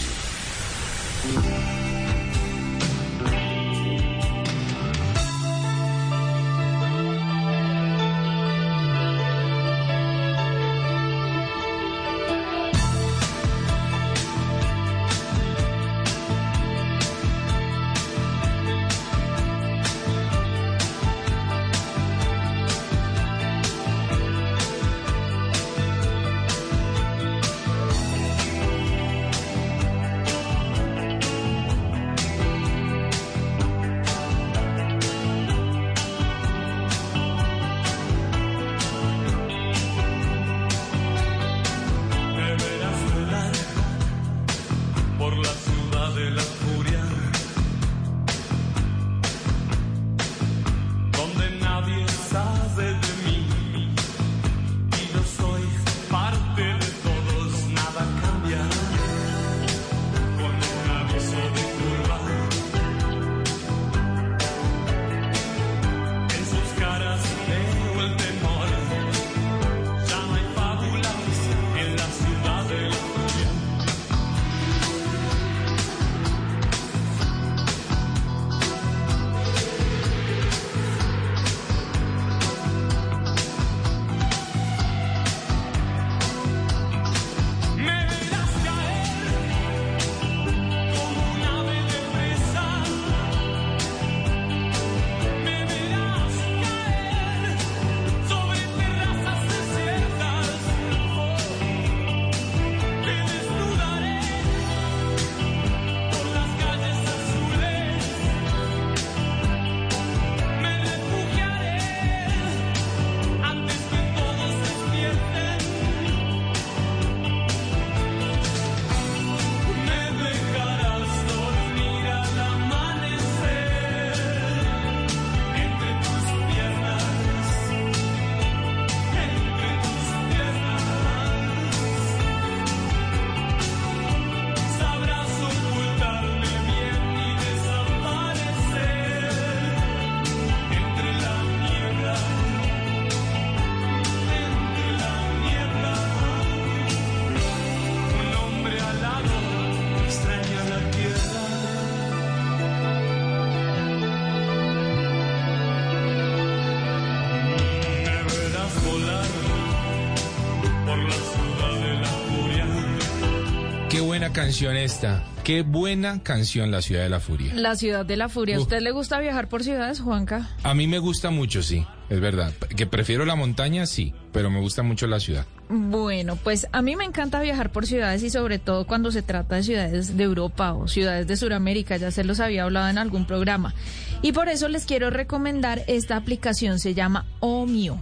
Canción esta. Qué buena canción La Ciudad de la Furia. La ciudad de la furia. ¿A usted le gusta viajar por ciudades, Juanca? A mí me gusta mucho, sí, es verdad. Que prefiero la montaña, sí, pero me gusta mucho la ciudad. Bueno, pues a mí me encanta viajar por ciudades y sobre todo cuando se trata de ciudades de Europa o ciudades de Sudamérica, ya se los había hablado en algún programa. Y por eso les quiero recomendar esta aplicación, se llama Omio.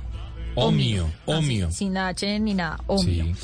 Omio, Omio. Sin H ni nada, Omio. Sí.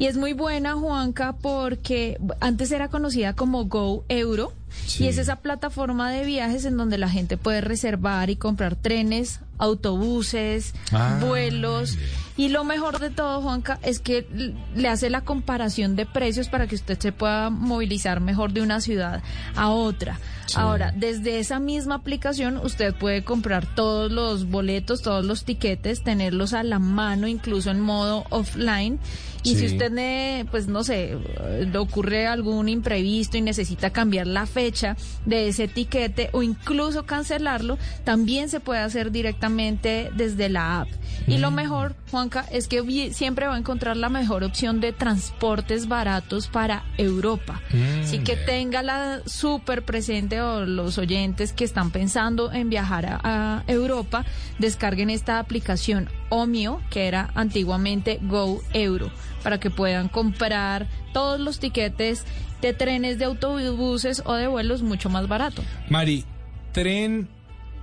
Y es muy buena, Juanca, porque antes era conocida como Go Euro. Sí. Y es esa plataforma de viajes en donde la gente puede reservar y comprar trenes, autobuses, Ah, vuelos. Y lo mejor de todo, Juanca, es que le hace la comparación de precios para que usted se pueda movilizar mejor de una ciudad a otra. Ahora, desde esa misma aplicación usted puede comprar todos los boletos, todos los tiquetes, tenerlos a la mano, incluso en modo offline. Y si usted, ne- pues no sé, eh, le ocurre algún imprevisto y necesita cambiar la fecha, fecha de ese etiquete o incluso cancelarlo, también se puede hacer directamente desde la app. Y lo mejor, Juanca, es que siempre va a encontrar la mejor opción de transportes baratos para Europa. Mm, Así que vea. téngala súper presente o los oyentes que están pensando en viajar a, a Europa, descarguen esta aplicación Omio, que era antiguamente Go Euro, para que puedan comprar todos los tiquetes de trenes, de autobuses o de vuelos mucho más barato. Mari, tren,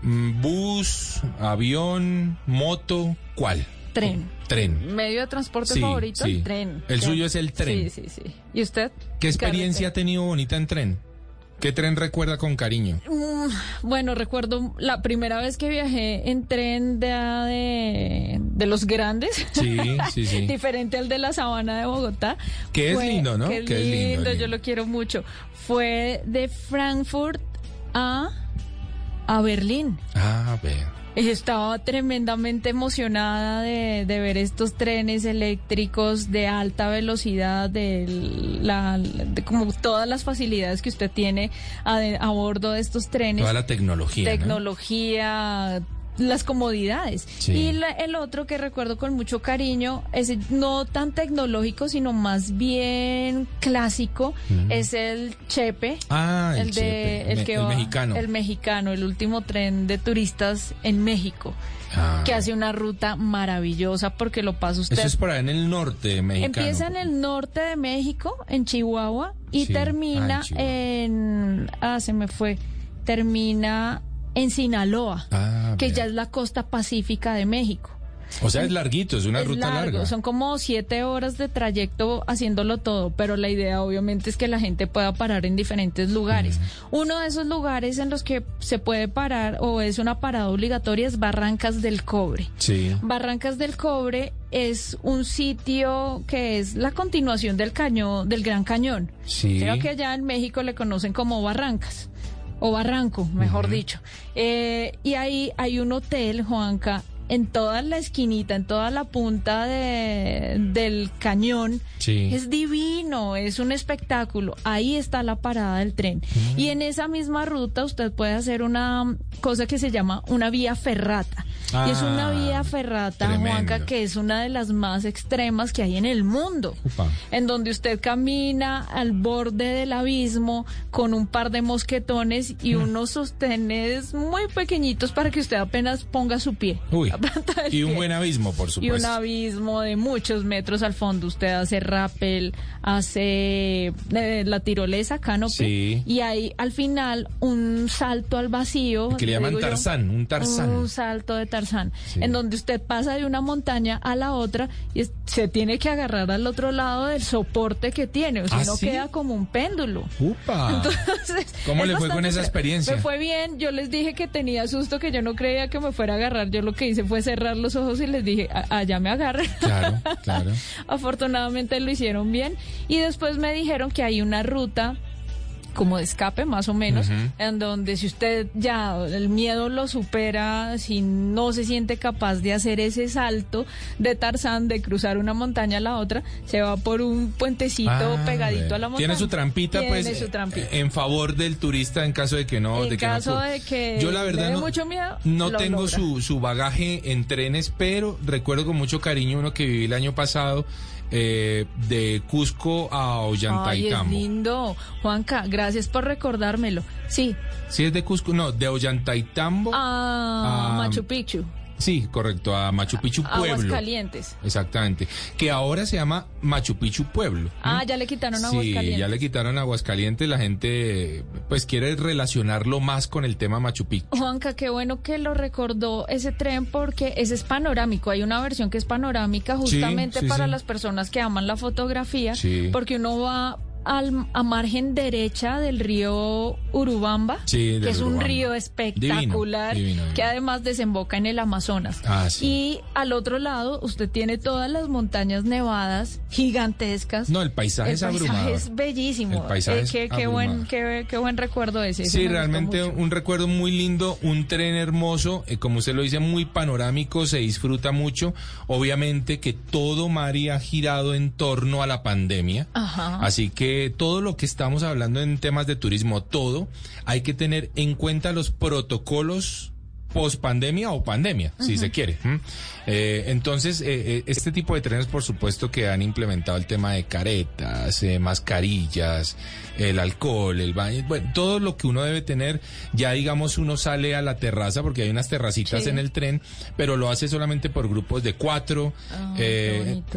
mm, bus, avión, moto, ¿cuál? Tren. Tren. Medio de transporte Sí, favorito, sí. el tren. El suyo es el tren. Sí, sí, sí. ¿Y usted? ¿Qué experiencia ha tenido bonita en tren? ¿Qué tren recuerda con cariño? Mm, Bueno, recuerdo la primera vez que viajé en tren de, de, de los grandes. Sí, sí, (laughs) sí. Diferente al de la sabana de Bogotá. Que es lindo, ¿no? Que es Que es lindo, yo lo quiero mucho. Fue de Frankfurt a, a Berlín. Ah, vea. Y Estaba tremendamente emocionada de, de ver estos trenes eléctricos de alta velocidad, de, la, de como todas las facilidades que usted tiene a, de- a bordo de estos trenes. Toda la tecnología. ¿no? Las comodidades. Sí. Y la- el otro que recuerdo con mucho cariño, es no tan tecnológico, sino más bien clásico, es el Chepe. Ah, el el, de, Chepe, el me- que el va- mexicano. El mexicano, el último tren de turistas en México. Ah. Que hace una ruta maravillosa porque lo pasa usted. Eso es por ahí en el norte mexicano. Empieza en el norte de México, en Chihuahua, y Sí. termina Ah, en en. Ah, se me fue. Termina en Sinaloa, Ah, que ya es la costa pacífica de México. O sea, es larguito, es una es ruta largo, larga. son como siete horas de trayecto haciéndolo todo, pero la idea obviamente es que la gente pueda parar en diferentes lugares. Uno de esos lugares en los que se puede parar o es una parada obligatoria es Barrancas del Cobre. Sí. Barrancas del Cobre es un sitio que es la continuación del cañón, del Gran Cañón. Sí. Creo que allá en México le conocen como Barrancas. O Barranco, mejor dicho. Eh, y ahí hay un hotel, Juanca, en toda la esquinita, en toda la punta de, del cañón. Sí. Es divino, es un espectáculo. Ahí está la parada del tren. Y en esa misma ruta usted puede hacer una cosa que se llama una vía ferrata. Y es una Ah, vía ferrata, tremendo. Juanca, que es una de las más extremas que hay en el mundo Upa. en donde usted camina al borde del abismo con un par de mosquetones y Mm. unos sostenes muy pequeñitos para que usted apenas ponga su pie. Uy. (laughs) Y un buen abismo, por Y un supuesto. abismo de muchos metros al fondo. Usted hace rappel, hace eh, la tirolesa, canopy. Sí. Y hay al final un salto al vacío. Que le llaman yo. Tarzán, un Tarzán. Un salto de Tarzán. Sí. En donde usted pasa de una montaña a la otra y es- se tiene que agarrar al otro lado del soporte que tiene. O si ¿Ah, no sí? queda como un péndulo. Upa. (laughs) Entonces, ¿Cómo le fue con esa experiencia? Me fue bien, yo les dije que tenía susto, que yo no creía que me fuera a agarrar. Yo lo que hice fue cerrar los ojos y les dije, "A- allá me agarren. Claro, claro. (laughs) Afortunadamente lo hicieron bien. Y después me dijeron que hay una ruta como de escape más o menos, en donde si usted ya el miedo lo supera, si no se siente capaz de hacer ese salto de Tarzán, de cruzar una montaña a la otra, se va por un puentecito Ah, pegadito a la montaña. Tiene su trampita, Tiene pues, su trampita. en favor del turista en caso de que no, en de que no caso de que Yo la verdad no, mucho miedo, no lo tengo logra. su, su bagaje en trenes, pero recuerdo con mucho cariño uno que viví el año pasado eh, de Cusco a Ay, es Ollantaytambo. lindo. Juanca, gracias por recordármelo. Sí, Sí, es de Cusco, no, de Ollantaytambo. a Ah, Machu Picchu, Sí, correcto, a Machu Picchu Pueblo. Aguascalientes. Exactamente. Que ahora se llama Machu Picchu Pueblo. Ah, ya le quitaron Sí, Aguascalientes. ya le quitaron Aguascalientes. La gente, pues, quiere relacionarlo más con el tema Machu Picchu. Juanca, qué bueno que lo recordó ese tren porque ese es panorámico. Hay una versión que es panorámica justamente sí, para sí. las personas que aman la fotografía, Sí. porque uno va al, a margen derecha del río Urubamba, Sí, que es un río espectacular, Divino, divino, divino. que además desemboca en el Amazonas. Ah, sí. Y al otro lado usted tiene todas las montañas nevadas gigantescas. No, el paisaje El es paisaje abrumador. es bellísimo. El paisaje Eh, es qué, qué buen, qué, qué buen recuerdo ese. Sí, realmente un recuerdo muy lindo, un tren hermoso, eh, como usted lo dice, muy panorámico, se disfruta mucho. Obviamente que todo Mari ha girado en torno a la pandemia. Ajá. Así que eh, todo lo que estamos hablando en temas de turismo, todo, hay que tener en cuenta los protocolos post pandemia o pandemia, si se quiere. Eh, entonces, eh, eh, este tipo de trenes, por supuesto, que han implementado el tema de caretas, eh, mascarillas, el alcohol, el baño, bueno, todo lo que uno debe tener. Ya, digamos, uno sale a la terraza porque hay unas terracitas Sí. en el tren, pero lo hace solamente por grupos de cuatro. Ah,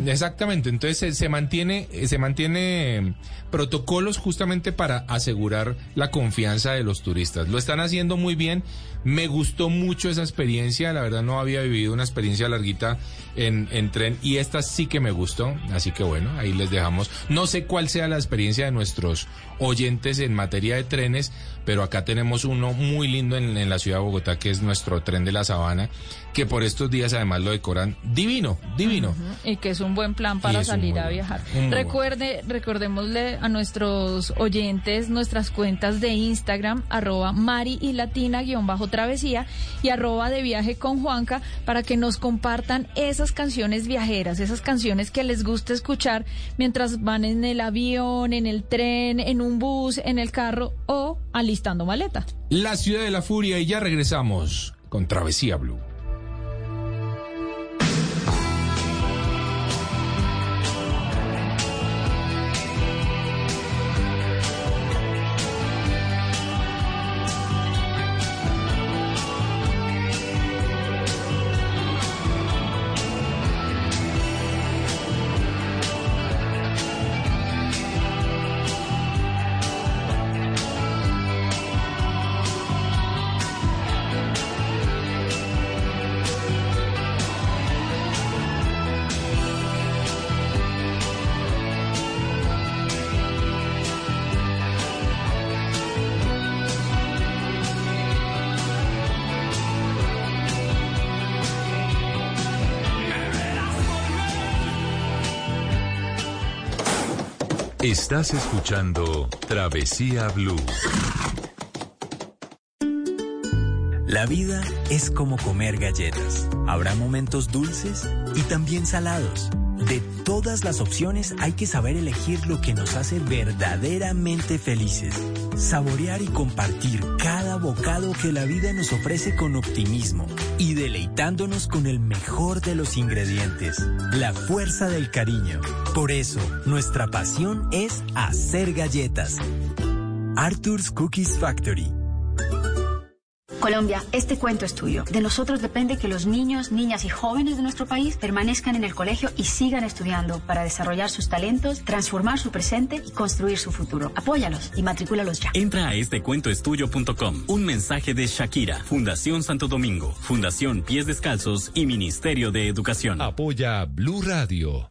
exactamente. Entonces, se, se mantiene, se mantiene eh, protocolos justamente para asegurar la confianza de los turistas. Lo están haciendo muy bien. Me gustó mucho esa experiencia, la verdad no había vivido una experiencia larguita en, en tren y esta sí que me gustó, así que bueno, ahí les dejamos. No sé cuál sea la experiencia de nuestros oyentes en materia de trenes, pero acá tenemos uno muy lindo en, en la ciudad de Bogotá que es nuestro tren de la sabana, que por estos días además lo decoran divino, divino. Y que es un buen plan para salir a buen- viajar. Recuerde, recordémosle a nuestros oyentes nuestras cuentas de Instagram, arroba Mari y Latina guion bajo travesía y arroba de viaje con Juanca para que nos compartan esas canciones viajeras, esas canciones que les gusta escuchar mientras van en el avión, en el tren, en un bus, en el carro o alistando maleta. La ciudad de la furia y ya regresamos con Travesía Blue. Estás escuchando Travesía Blue. La vida es como comer galletas. Habrá momentos dulces y también salados. De todas las opciones hay que saber elegir lo que nos hace verdaderamente felices. Saborear y compartir cada bocado que la vida nos ofrece con optimismo y deleitándonos con el mejor de los ingredientes, la fuerza del cariño. Por eso, nuestra pasión es hacer galletas. Arthur's Cookies Factory. Colombia, este cuento es tuyo. De nosotros depende que los niños, niñas y jóvenes de nuestro país permanezcan en el colegio y sigan estudiando para desarrollar sus talentos, transformar su presente y construir su futuro. Apóyalos y matrículalos ya. Entra a estecuentoestudio.com. Un mensaje de Shakira, Fundación Santo Domingo, Fundación Pies Descalzos y Ministerio de Educación. Apoya Blue Radio.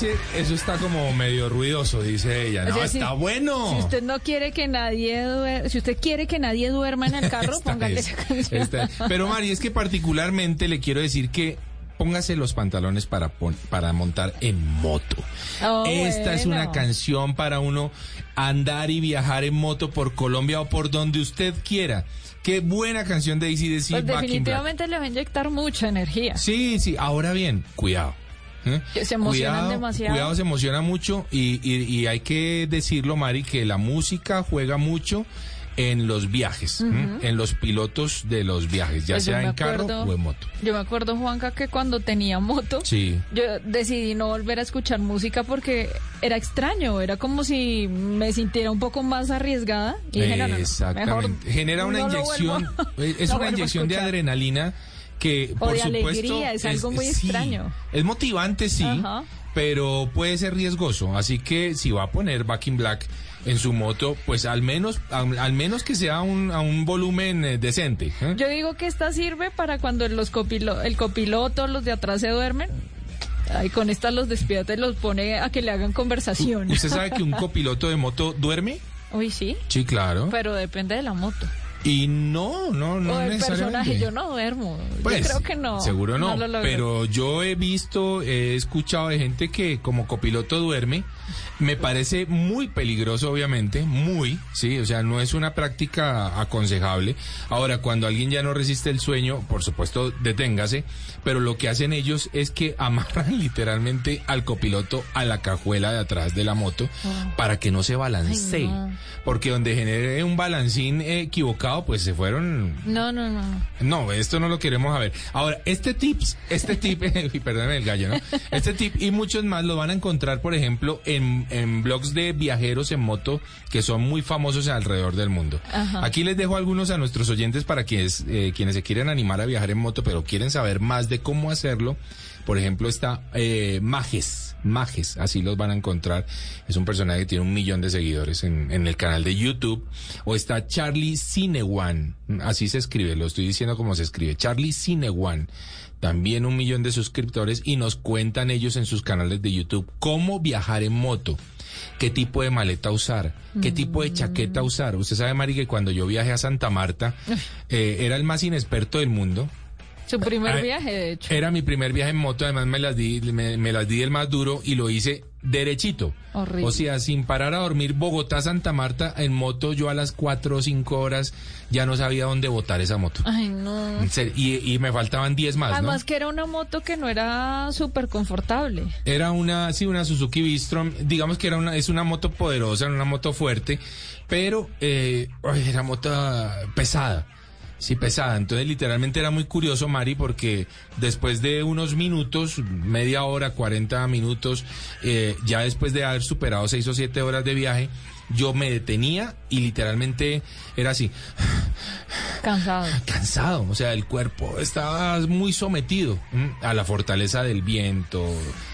Dice, eso está como medio ruidoso, dice ella. No, O sea, si- está bueno. Si usted no quiere que nadie duer- si usted quiere que nadie duerma en el (laughs) carro, póngale es, esa canción. esta. Pero Mari, es que particularmente le quiero decir que póngase los pantalones para, pon- para montar en moto. Oh, Esta es una canción para uno andar y viajar en moto por Colombia o por donde usted quiera. Qué buena canción de ACDC, Pues Back in Black. definitivamente le va a inyectar mucha energía. Sí, sí, ahora bien, cuidado. ¿Eh? Se emocionan cuidado, demasiado. Cuidado, se emociona mucho y, y- y hay que decirlo, Mari, que la música juega mucho en los viajes, ¿eh? En los pilotos de los viajes, ya Pues sea en carro o en moto. Yo me acuerdo, Juanca, que cuando tenía moto, Sí. yo decidí no volver a escuchar música porque era extraño, era como si me sintiera un poco más arriesgada. Y dije, no, mejor Genera una no inyección, (laughs) es una inyección de adrenalina que O por de supuesto alegría, es algo muy sí, extraño. Es motivante, sí, Ajá. pero puede ser riesgoso. Así que si va a poner Back in Black en su moto, pues al menos, al, al menos que sea un, a un volumen eh, decente. ¿eh? Yo digo que esta sirve para cuando los copilo- el copiloto, los de atrás se duermen. Ay, con esta los despierta y los pone a que le hagan conversación. ¿Usted sabe que un copiloto de moto duerme? Uy, sí, Sí, claro. pero depende de la moto. Y no, no, no o el personaje, yo no duermo. Pues, yo creo que no. Seguro no, lo logro. pero yo he visto, he escuchado de gente que como copiloto duerme. Me parece muy peligroso, obviamente, muy, sí, o sea, no es una práctica aconsejable. Ahora, cuando alguien ya no resiste el sueño, por supuesto, deténgase, pero lo que hacen ellos es que (laughs) amarran literalmente al copiloto a la cajuela de atrás de la moto Ah. para que no se balancee. Ay, no. Porque donde genere un balancín equivocado, pues se fueron No, no, no. no, esto no lo queremos saber. Ahora, este tips, este tip, (laughs) y perdóname el gallo, ¿no? Este tip y muchos más lo van a encontrar, por ejemplo, en, en blogs de viajeros en moto que son muy famosos alrededor del mundo. Ajá. Aquí les dejo algunos a nuestros oyentes para quienes, eh, quienes se quieren animar a viajar en moto, pero quieren saber más de cómo hacerlo. Por ejemplo, está eh, Majes, Majes, así los van a encontrar. Es un personaje que tiene un millón de seguidores en, en el canal de YouTube. O está Charlie Cinewan, así se escribe, lo estoy diciendo como se escribe. Charlie Cinewan, también un millón de suscriptores y nos cuentan ellos en sus canales de YouTube cómo viajar en moto. ¿Qué tipo de maleta usar? ¿Qué tipo de chaqueta usar? Usted sabe, Mari, que cuando yo viajé a Santa Marta, (laughs) eh, era el más inexperto del mundo. Su primer Ay, viaje, de hecho. Era mi primer viaje en moto, además me las di, me, me las di el más duro y lo hice derechito. Horrible. O sea, sin parar a dormir, Bogotá, Santa Marta, en moto, yo a las cuatro o cinco horas ya no sabía dónde botar esa moto. Ay, no. Y, y me faltaban 10 más, ¿no? Además que era una moto que no era súper confortable. Era una, sí, una Suzuki Bistrom, digamos que era una, es una moto poderosa, una moto fuerte, pero eh, ay, era moto pesada. Sí, pesada. Entonces, literalmente era muy curioso, Mari, porque después de unos minutos, media hora, 40 minutos, eh, ya después de haber superado seis o siete horas de viaje, yo me detenía y literalmente era así, Cansado. cansado, o sea, el cuerpo estaba muy sometido ¿m? a la fortaleza del viento,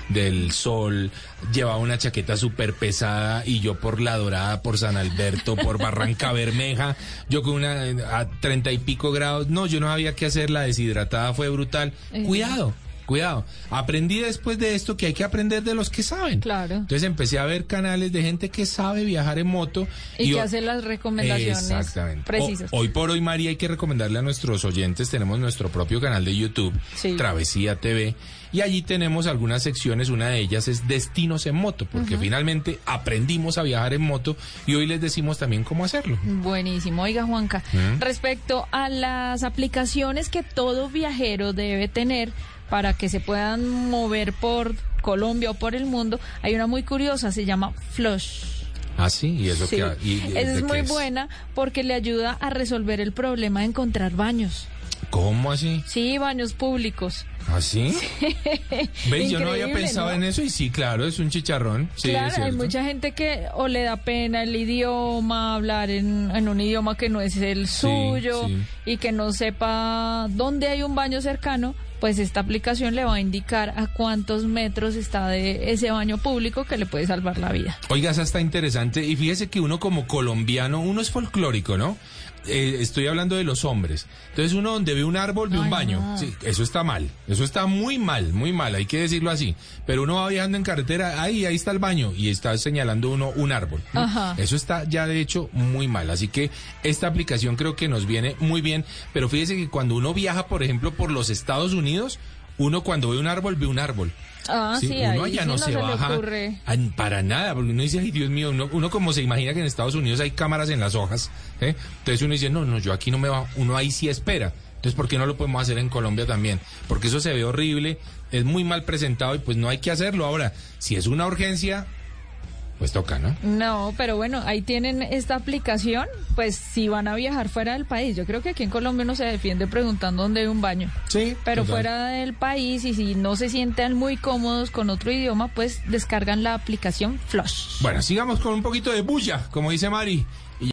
del sol, llevaba una chaqueta súper pesada y yo por La Dorada, por San Alberto, por Barranca Bermeja, yo con una a treinta y pico grados, no, yo no sabía qué hacer, la deshidratada fue brutal, Eh. cuidado. Cuidado, aprendí después de esto que hay que aprender de los que saben. Claro. Entonces empecé a ver canales de gente que sabe viajar en moto. Y, que o- hace las recomendaciones Exactamente. precisas. O- hoy por hoy, María, hay que recomendarle a nuestros oyentes, tenemos nuestro propio canal de YouTube, Sí. Travesía TV, y allí tenemos algunas secciones, una de ellas es Destinos en Moto, porque finalmente aprendimos a viajar en moto y hoy les decimos también cómo hacerlo. Buenísimo. Oiga, Juanca, ¿Mm? respecto a las aplicaciones que todo viajero debe tener para que se puedan mover por Colombia o por el mundo, hay una muy curiosa, se llama Flush. Ah, sí, y eso Sí. que... y- y- Esa ¿de es muy buena porque le ayuda a resolver el problema de encontrar baños. ¿Cómo así? Sí, baños públicos. ¿Así? (laughs) ¿Veis? Yo no había pensado ¿no? en eso y sí, claro, es un chicharrón. Sí, claro, hay mucha gente que o le da pena el idioma, hablar en, en un idioma que no es el suyo sí. y que no sepa dónde hay un baño cercano, pues esta aplicación le va a indicar a cuántos metros está de ese baño público que le puede salvar la vida. Oiga, esa está interesante. Y fíjese que uno como colombiano, uno es folclórico, ¿no? Eh, estoy hablando de los hombres. Entonces uno donde ve un árbol ve un baño. no. Sí, eso está mal. Eso está muy mal, muy mal, hay que decirlo así. Pero uno va viajando en carretera, ahí, ahí está el baño y está señalando uno un árbol. Ajá. Eso está ya de hecho muy mal. Así que esta aplicación creo que nos viene muy bien. Pero fíjese que cuando uno viaja, por ejemplo, por los Estados Unidos, uno cuando ve un árbol ve un árbol. Ah, sí, Sí, ahí uno allá sí no, se, baja ocurre. a- para nada, porque uno dice, ay Dios mío, uno, uno como se imagina que en Estados Unidos hay cámaras en las hojas, ¿eh? entonces uno dice, no, no, yo aquí no me bajo, uno ahí sí espera. Entonces, ¿por qué no lo podemos hacer en Colombia también? Porque eso se ve horrible, es muy mal presentado y pues no hay que hacerlo. Ahora, si es una urgencia, pues toca, ¿no? No, pero bueno, ahí tienen esta aplicación, pues si van a viajar fuera del país. Yo creo que aquí en Colombia uno se defiende preguntando dónde hay un baño. Sí. Pero total. fuera del país y si no se sienten muy cómodos con otro idioma, pues descargan la aplicación Flush. Bueno, sigamos con un poquito de bulla, como dice Mari.